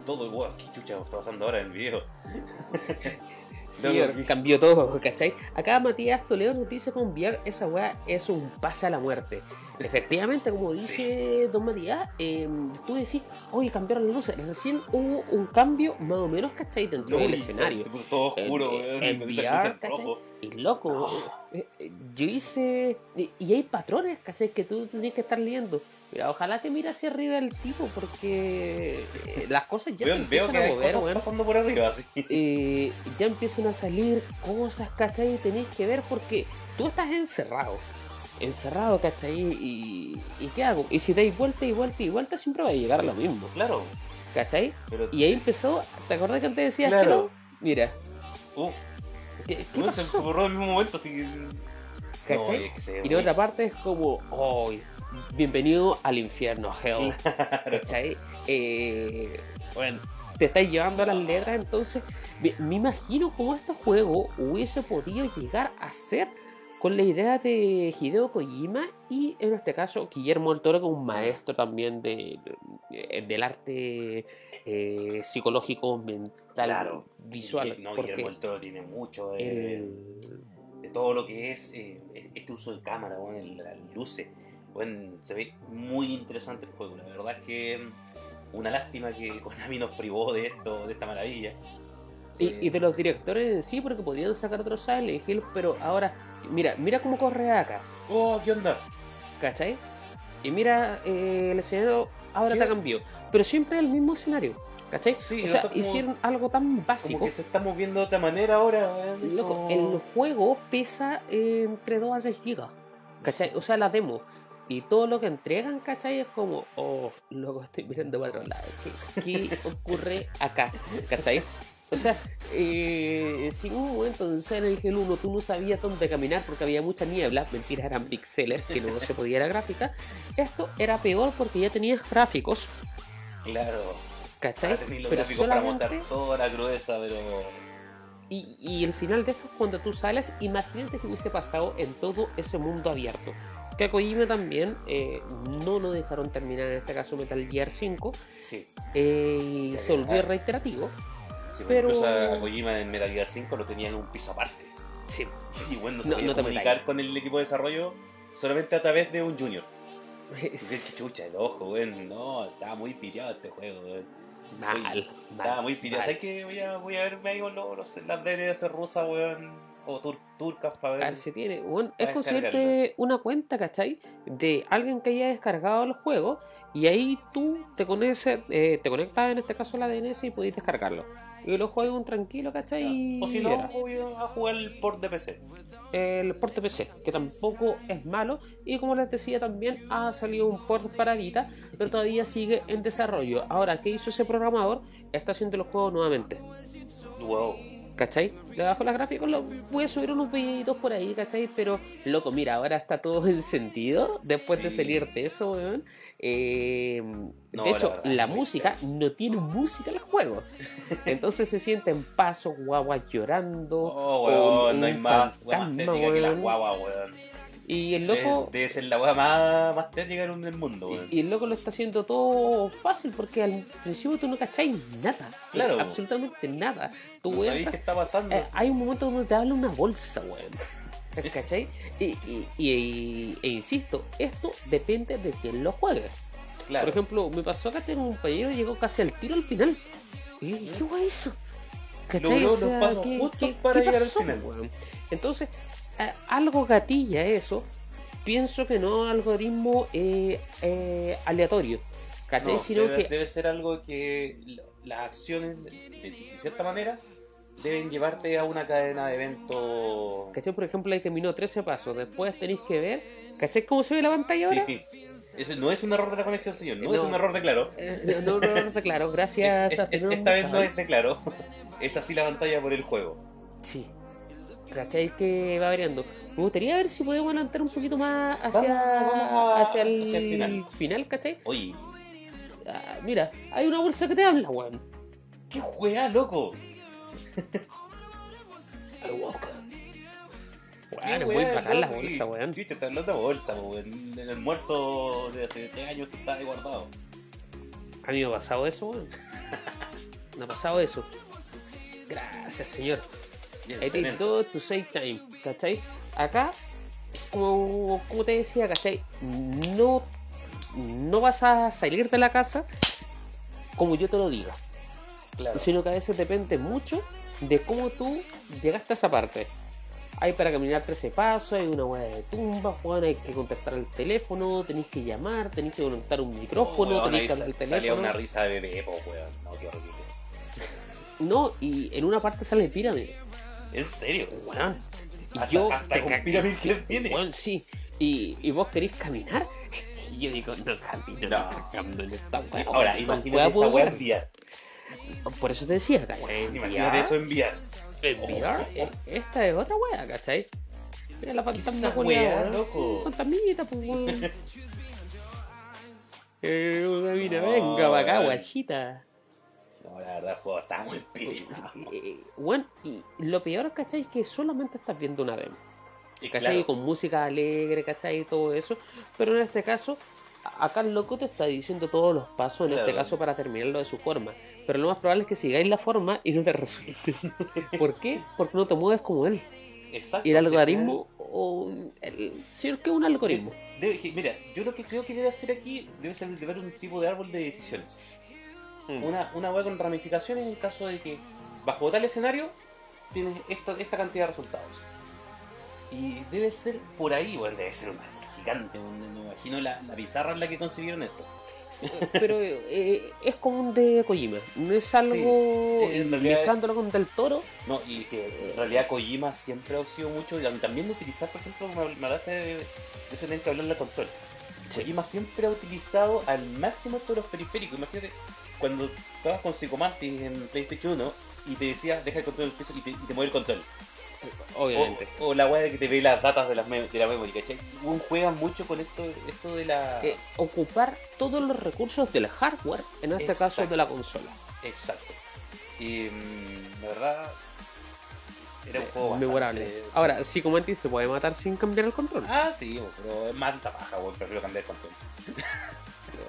todo igual, qué chucha está pasando ahora en el video. [LAUGHS] Sí, cambió todo, ¿cachai? Acá Matías Toledo nos dice con VR, esa weá es un pase a la muerte. Efectivamente, como [LAUGHS] dice Don Matías, eh, tú decís, oye, cambiaron las luces. Recién hubo un cambio más o menos, ¿cachai? Dentro del escenario. Se puso todo oscuro, con esas VR. Y loco, Oh. eh, eh, yo hice. Y, y hay patrones, ¿cachai? Que tú tienes que estar leyendo. Mira, ojalá que mire hacia arriba el tipo, porque eh, las cosas ya Veo, se veo empiezan que a mover, cosas pasando por arriba, así. Eh, ya empiezan a salir cosas, ¿cachai? Y tenéis que ver porque tú estás encerrado. Encerrado, ¿cachai? Y, y ¿qué hago? Y si dais vuelta y vuelta y vuelta, siempre va a llegar a lo mismo, Claro, ¿cachai? pero... Y ahí empezó, ¿te acordás que antes decías Claro. que no? Mira, Uh, ¿qué, qué no, se, se pasó? borró en el mismo momento, así que... ¿Cachai? No, es que se ve Y de muy- otra parte es como, oh, bienvenido al infierno, hell. ¿Cachai? Eh, bueno, te estáis llevando a las letras, entonces me, me imagino cómo este juego hubiese podido llegar a ser con la idea de Hideo Kojima y en este caso Guillermo del Toro, que es un maestro también de, de- del arte eh, psicológico, mental, Claro. visual. No, porque Guillermo del Toro tiene mucho de, el- de todo lo que es eh, este uso de cámara, bueno, las luces. Bueno, se ve muy interesante el juego. La verdad es que mm, una lástima que [LAUGHS] Konami nos privó de esto, de esta maravilla. Y, Eh, y de los directores en sí, porque podrían sacar otro Silent Hill, pero ahora, mira, mira cómo corre acá, Oh, ¿qué onda? ¿cachai? Y mira, eh, el escenario ahora te cambió, pero siempre el mismo escenario, ¿cachai? Sí, o sea, como- hicieron algo tan Como básico. que se está moviendo de otra manera ahora. Loco, como- el juego pesa eh, entre 2 a 3 gigas, ¿cachai? O sea, la demo. Y todo lo que entregan, ¿cachai? Es como, oh, loco, estoy mirando para otro lado. ¿Qué, qué [LAUGHS] ocurre acá? ¿cachai? O sea, eh, si en un momento en Silent Hill 1 tú no sabías dónde caminar porque había mucha niebla, mentira, eran pixeles, que no [LAUGHS] se podía la gráfica, esto era peor porque ya tenías gráficos, Claro. ¿cachai? Tener los Pero gráficos para solamente montar toda la crudeza, pero. Y, y el final de esto es cuando tú sales, imagínate que hubiese pasado en todo ese mundo abierto. Que a Kojima también eh, no lo dejaron terminar, en este caso Metal Gear 5, Sí. eh, y se volvió reiterativo. sí Pero- Incluso a Kojima en Metal Gear 5 lo tenían en un piso aparte. Sí. Sí, bueno, no se No, podía no te comunicar con el equipo de desarrollo solamente a través de un junior. [LAUGHS] Qué Es chucha, el ojo, weón. No, estaba muy pillado este juego, weón. mal, Estaba mal, muy pillado. mal. ¿Sabes que voy a, voy a verme ahí con los, las DNS rusas, weón? O tur- turcas para A ver. si tiene. Bueno, es conseguirte una cuenta, ¿cachai? De alguien que haya descargado el juego y ahí tú te conectas, eh, te conectas en este caso a la DNS y podéis descargarlo. Y lo juegas un tranquilo, ¿cachai? O si no, voy a jugar el port de PC. el port de PC, que tampoco es malo. Y como les decía, también ha salido un port para Vita, pero todavía sigue en desarrollo. Ahora, ¿qué hizo ese programador? Está haciendo los juegos nuevamente. Wow. ¿Cachai? Le bajo las gráficos, lo, voy a subir unos videitos por ahí, ¿cachai? Pero, loco, mira, ahora está todo [LAUGHS] en sentido después de salir de eso, weón. Eh, No, de la hecho, verdad, la, muy música no tiene música en los juegos. Entonces se sienten pasos, guaguas llorando. Oh, o weón, no hay más, más que la weón. guagua, weón. Y el loco. Es- debe ser la weá más, más tétrica del mundo, weón. Y, y el loco lo está haciendo todo fácil porque al principio tú no cacháis nada. Claro. Absolutamente nada. Tú no qué está pasando. eh, hay un momento donde te habla una bolsa, weón. ¿Cachai? Y, y, y- e insisto, esto depende de quien lo juegue. Claro. Por ejemplo, me pasó acá tener un compañero llegó casi al tiro al final. Y ¿qué guay eso? ¿Cachai? Logró O sea, los pasos ¿qué- justos qué- para qué llegar al final. weón? Entonces, algo gatilla eso. Pienso que no algoritmo eh, eh, aleatorio. ¿Cachai? No, Sino debe, que debe ser algo que las acciones, de, de cierta manera, deben llevarte a una cadena de eventos. ¿Cachai? Por ejemplo, hay caminó 13 pasos. Después tenéis que ver. ¿Cachai cómo se ve la pantalla ahora? Sí. Eso no es un error de la conexión, señor. No, No. es un error de claro. Eh, no, no, no está claro. Gracias [LAUGHS] a Es- es- Fernando Esta vez no es de claro. [LAUGHS] Es así la pantalla por el juego. Sí. ¿Cachai? Que va variando. Me gustaría ver si podemos adelantar un poquito más hacia, Vamos, vamos a- hacia, el, hacia el final. final, ¿cachai? Oye, Ah, mira, hay una bolsa que te habla, weón. qué juega, loco. [LAUGHS] Es muy weá, bacán la bolsa, weón. Chucha, está hablando de bolsa, weón. El almuerzo de hace 3 años que está ahí guardado. A mí me ha pasado eso, weón. [LAUGHS] Me ha pasado eso. Gracias, señor. I excelente. todo to save time, ¿cachai? Acá, como, como te decía, ¿cachai? No, no vas a salir de la casa como yo te lo diga, Claro. sino que a veces depende mucho de cómo tú llegaste a esa parte. Hay para caminar 13 pasos, hay una hueá de tumba, Juan, hay que contestar el teléfono, tenéis que llamar, tenéis que conectar un micrófono, Weón, tenéis que hablar el sa- Salía teléfono. una risa de bebé, po, weón. No, qué horrible. No, y en una parte sale pirámide. ¿En serio? Weón. Y Hasta- yo hasta te con que- tiene. weón, sí. Y, y vos querés caminar. [LAUGHS] Y yo digo, no camino, No. no, camino en esta Ahora, imagínate esa weá ver. enviar. Por eso te decía, ¿cachai? Imagínate eso enviar. Enviar. Oh. Esta es otra weá, ¿cachai? Mira la fantasma weón. loco? Fantasmita, pues weón. [LAUGHS] Eh, No, [LAUGHS] venga, para acá, guachita. No, la verdad, el juego está muy. Eh, Bueno, y lo peor, ¿cachai? Es que solamente estás viendo una demo. Y ¿cachai? claro, Con música alegre, ¿cachai? Y todo eso. Pero en este caso, acá el loco te está diciendo todos los pasos, en este caso, para terminarlo de su forma. Pero lo más probable es que sigáis la forma y no te resulte. [LAUGHS] ¿Por qué? Porque no te mueves como él. exacto. Y el algoritmo, o el, sí, es que un algoritmo. Debe- mira, yo lo que creo que debe hacer aquí debe ser de ver un tipo de árbol de decisiones. Mm. Una, una web con ramificaciones en caso de que bajo tal escenario tienes esta, esta cantidad de resultados. Y debe ser por ahí, bueno, debe ser un árbol gigante. Me imagino la, la pizarra en la que concibieron esto. Pero eh, es como un de Kojima. No es algo Sí, en realidad- mezclándolo con Del Toro. No, y que en realidad Kojima siempre ha sido mucho, también de utilizar, por ejemplo, me hablaste de, de eso tener que hablar la control. Kojima siempre ha utilizado al máximo todos los periféricos. Imagínate cuando estabas con Psychomantis en PlayStation 1 y te decía deja el control del piso y te, y te mueve el control. Obviamente. O, o la weá de que te ve las datas de, las de la memoria, ¿cachai? Weón juega mucho con esto, esto de la. Eh, ocupar todos los recursos del hardware, en este caso de la consola. Exacto. Y mm, la verdad. Era un juego Memorable. bastante- Ahora, Psychomantis se puede matar sin cambiar el control. Ah, sí, pero es más paja, weón. Prefiero cambiar el control. [LAUGHS]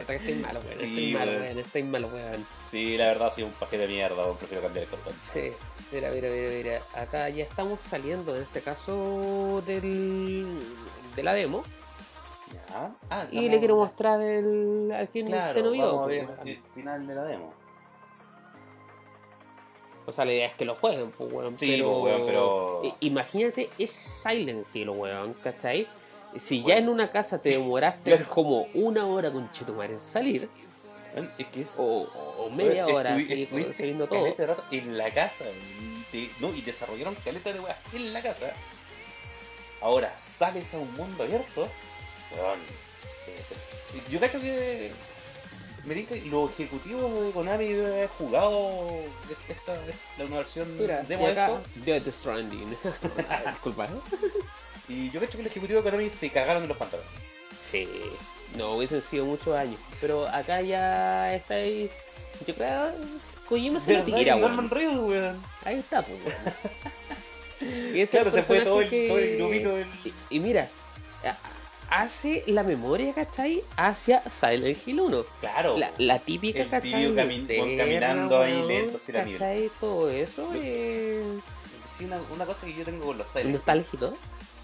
Puta que Estoy malo, weón. Sí, Estoy malo, weón. Estoy malo, weón. Sí, la verdad, soy un pajero de mierda, weón. Prefiero cambiar el control. Sí. Mira, mira, mira, mira. Acá ya estamos saliendo, en este caso, del, de la demo. Ya. Ah, Y le quiero mostrar el, al quien Claro, no vio. vamos a pues, ver el final de la demo. O sea, la idea es que lo jueguen, pues, weón. Sí, pero... pues, weón, pero- Imagínate, es Silent Hill, weón, ¿cachai? Si ya en una casa te demoraste Claro. como una hora con Chetumar en salir, Es que es. o, o media hora, estuvi- así, estuviste todo. caleta de rato en la casa. Y, te- no, y desarrollaron caleta de weas en la casa. Ahora sales a un mundo abierto. Weón, Yo creo que. Me los ejecutivos de Konami deben haber jugado esta, la una versión Mira, de esto. Death Stranding. [LAUGHS] Disculpa. Y yo creo que los ejecutivos de Konami se cagaron en los pantalones. Sí, no hubiesen sido muchos años. Pero acá ya está ahí. Yo creo Kojima se lo tira, Norman weón. Reedus, weón. Ahí está, pues, weón. [LAUGHS] Y ese Claro, se fue todo el, personaje todo el que- grupito del. Y, y mira, hace la memoria, ¿cachai? Hacia Silent Hill 1. Claro. La, la típica, El ¿cachai? camin- caminando ahí lento hacia la ¿cachai? Todo eso. Eh, Sí, una, una cosa que yo tengo con los Silent nostálgico.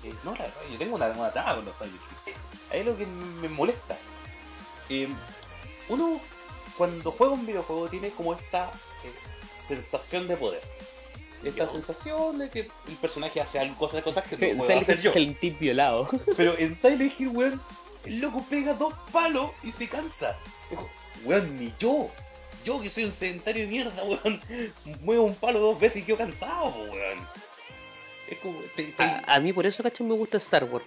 Eh, no, la verdad, yo tengo una, una trama con los Silent Hill. Ahí es lo que me molesta. Eh, uno cuando juega un videojuego tiene como esta eh, sensación de poder. Esta Yo. sensación de que el personaje hace algo, cosas, cosas que no [LAUGHS] puedo hacer Hill yo. es el tip violado. Pero en Silent Hill, weón, el loco pega dos palos y se cansa. Weón, ni yo. Yo que soy un sedentario de mierda, weón. Muevo un palo dos veces y quedo cansado, weón. Es como. te- te- A, a mí por eso, ¿cachai? Me gusta Star Wars.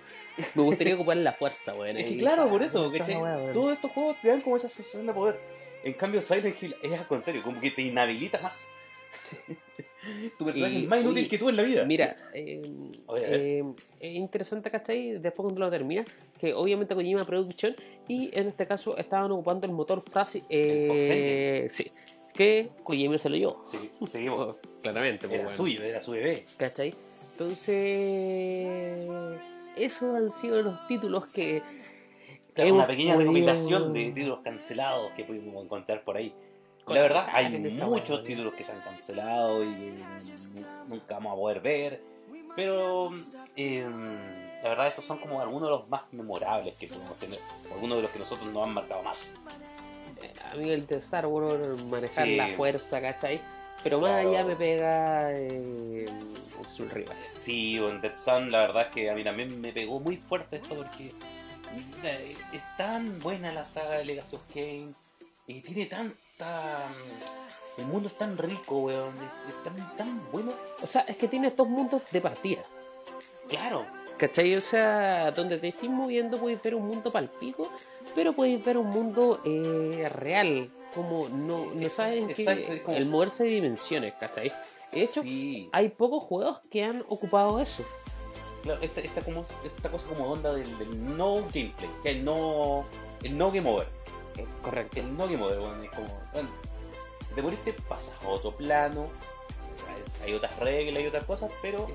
Me gustaría ocupar la fuerza, weón. es que claro, por eso, ¿cachai? Todos estos juegos te dan como esa sensación de poder. En cambio, Silent Hill es al contrario, como que te inhabilita más. [LAUGHS] tu personaje Y- es más inútil oye, que tú en la vida. Mira, [LAUGHS] eh, Oye, eh, es interesante, ¿cachai? Después cuando lo termina, que obviamente Kojima Production y en este caso estaban ocupando el motor Fox Eh, sí, que Kojima se lo llevó. Sí, seguimos. Oh, [LAUGHS] claramente, pues, Era bueno. suyo, era su bebé. ¿Cachai? Entonces, esos han sido los títulos que. Claro, una pequeña podido- recopilación de títulos cancelados que pudimos encontrar por ahí. Con- La verdad, hay muchos títulos que se han cancelado y que nunca vamos a poder ver. Pero eh, la verdad, estos son como algunos de los más memorables que podemos tener. Algunos de los que nosotros nos han marcado más. Eh, A mí el de Star Wars, manejar Sí. la fuerza, ¿cachai? Pero más Claro. allá me pega eh, Soul River. Sí, o en Dead Sun, la verdad es que a mí también me pegó muy fuerte esto porque eh, es tan buena la saga de Legacy of Kain y tiene tanta. El mundo es tan rico, weón. Es, es tan, tan bueno. O sea, es que tiene estos mundos de partida. Claro, ¿Cachai? O sea, donde te estés moviendo puedes ver un mundo palpico, pero puedes ver un mundo eh, real. Como no, no Exacto, saben que exacto, el moverse de dimensiones, ¿cachai? De hecho, sí. hay pocos juegos que han ocupado eso. Claro, esta, esta, como, esta cosa como onda del, del no gameplay, que el no, el no game over. correcto. El no game over, bueno, es como, bueno, si te moriste, pasas a otro plano, hay- hay otras reglas y otras cosas, pero,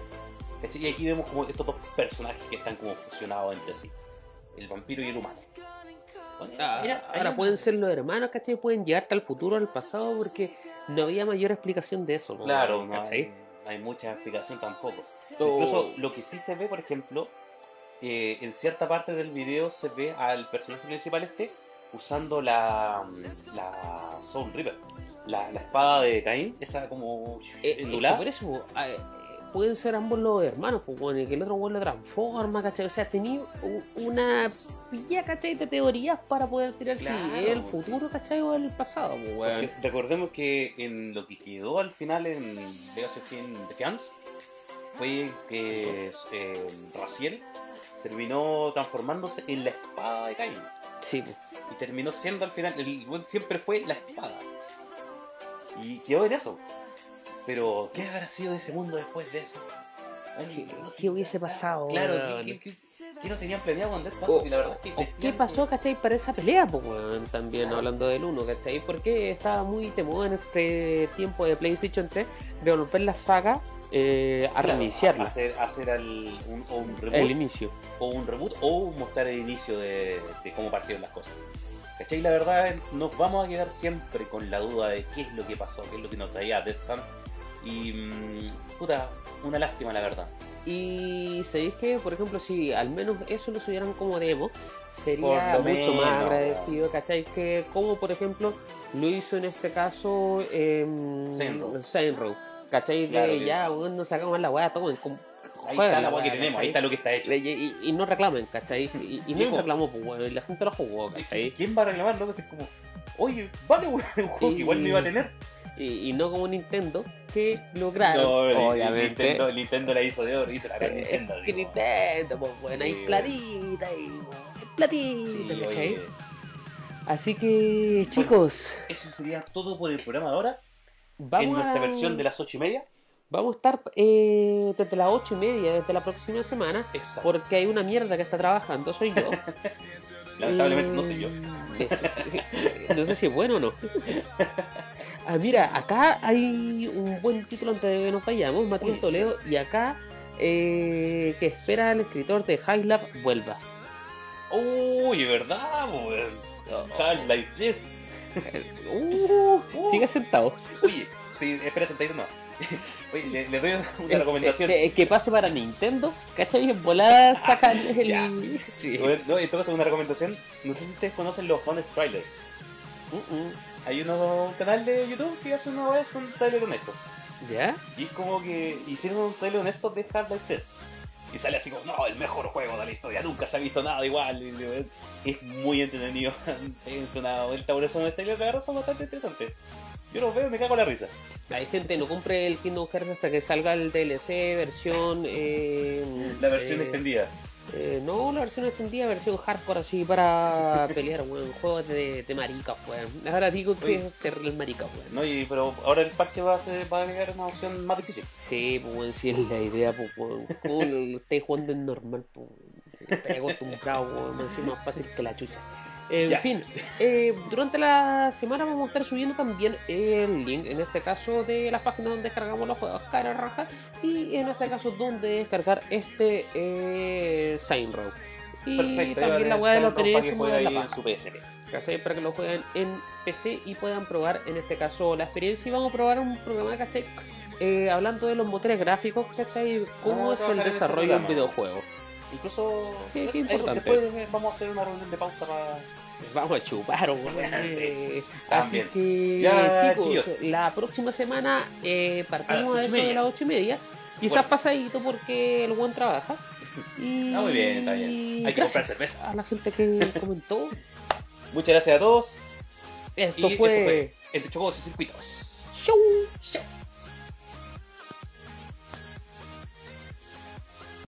¿cachai? Y aquí vemos como estos dos personajes que están como fusionados entre sí, el vampiro y el humano. Bueno, Ah, era- ahora era- pueden ser los hermanos, ¿cachai? Pueden llevarte al futuro, al pasado, porque no había mayor explicación de eso, ¿no? Claro, no ¿cachai? hay, no hay mucha explicación tampoco. O- Incluso lo que sí se ve, por ejemplo, eh, en cierta parte del video se ve al personaje principal este usando la, la Soul River, la, la espada de Caín, esa como Eh, es que endulada. por eso, ah, eh, pueden ser ambos los hermanos, pues, bueno, que el otro bueno lo transforma, ¿cachai? O sea, tenía u- una pilla, ¿cachai? De teorías para poder tirar si Claro, el futuro, ¿cachai? O el pasado, pues, weón. recordemos que en lo que quedó al final en Legacy of Kain Defiance fue que eh, Raziel terminó transformándose en la espada de Caín. Sí. Y terminó siendo al final, el siempre fue la espada. Y quedó en eso. Pero, ¿qué habrá sido de ese mundo después de eso? Ay, ¿Qué- no sé, qué hubiese pasado, Claro? ¿qué, qué, qué- qué no tenían planeado con Dead Sun? O- Porque la verdad es que ¿O decían qué pasó, cachai, para esa pelea, pues? También Claro. hablando del 1, cachai. Porque estaba muy temo en este tiempo de PlayStation 3 de volver la saga eh, a Claro, reiniciarla. Hacer, hacer al- un, o un reboot, el inicio. o un reboot, o mostrar el inicio de, de cómo partieron las cosas. ¿Cachai? La verdad, nos vamos a quedar siempre con la duda de qué es lo que pasó, qué es lo que nos traía Dead Sun. Y, mm, puta, una lástima, la verdad. Y sabéis que, por ejemplo, si al menos eso lo subieran como demo, sería mucho menos, más agradecido, ¿cachai? Que como, por ejemplo, lo hizo en este caso en Saints Row. Saints Row, ¿cachai? De Claro que- ya, weón, no sacamos la weá, tomen. Ahí jueguen está la weá que tenemos, ¿cachai? ahí está lo que está hecho. Y, y- y no reclamen, ¿cachai? Y, y no reclamó, pues, bueno, y la gente lo jugó, ¿cachai? ¿Quién va a reclamar? No, es como, oye, vale, weón, un juego que igual me iba a tener. Y, y no como Nintendo, que lograron, No, obviamente. Nintendo, Nintendo la hizo de oro, hizo la gran Nintendo. que digo. Nintendo, pues bueno, hay Sí, platita y platita, Sí, ¿cachai? Así que, chicos, eso sería todo por el programa de ahora. vamos en nuestra a, versión de las ocho y media. Vamos a estar eh, desde las ocho y media, desde la próxima semana, Exacto. porque hay una mierda que está trabajando, soy yo. [LAUGHS] Lamentablemente no soy yo. [LAUGHS] No sé si es bueno o no. [LAUGHS] Ah, mira, acá hay un buen título antes de que nos vayamos, Matías. Toledo, y acá eh, que espera el escritor de High Lab vuelva. Uy, ¿verdad, weón? Half-Life, yes. [LAUGHS] Uh, sigue sentado. Oye, sí, espera sentadito no. [LAUGHS] Oye, le, le doy una recomendación. Que pase para Nintendo, ¿cachai? En volada [LAUGHS] sacan el. Ya. Sí. No, esto es una recomendación. No sé si ustedes conocen los Honest Trailers. Mm, Hay unos canal de YouTube que hacen una vez un trailer honestos. ¿Ya? Y es como que hicieron un trailer honesto de Half-Life 3. Y sale así como, no, el mejor juego de la historia, nunca se ha visto nada igual. Y, es muy entretenido. Péguense una vuelta por eso en el trailer, la verdad son bastante interesantes. Yo los veo y me cago en la risa. Hay gente, no compre el Kingdom Hearts hasta que salga el DLC, versión... eh, La versión eh, extendida. Eh, no, la versión extendida, versión hardcore así para pelear, weón. Juegos de, de maricas, weón. Ahora digo que es terrible marica, weón. No, y, pero ahora el parche va a, ser, va a agregar una opción más difícil. Sí, pues weón, si es la idea, pues weón. ¿Cómo lo estáis jugando en normal, pues estáis acostumbrado, weón, es más fácil que la chucha. En Ya. fin, eh, durante la semana vamos a estar subiendo también el link, en este caso de las páginas donde descargamos los juegos cara raja y en este caso donde descargar este eh, Sign Row. Y Perfecto, también la a weá de los que juegue en su PSP. ¿cachai? Para que lo jueguen en PC y puedan probar en este caso la experiencia. Y vamos a probar un programa, ¿cachai? Eh, hablando de los motores gráficos, ¿cachai? ¿Cómo es el desarrollo de un videojuego? Incluso Qué- qué eh, importante. después vamos a hacer una reunión de pauta para... Vamos a chupar. Sí, Así que, Ya, chicos, chicos. la próxima semana eh, partimos A las eso de las ocho y media. Quizás Bueno. pasadito porque el buen trabaja. Y Está muy bien, está bien. Hay que comprar cerveza. A la gente que [LAUGHS] comentó. Muchas gracias a todos. Esto y fue esto fue Entre Chocos y Circuitos. Chao.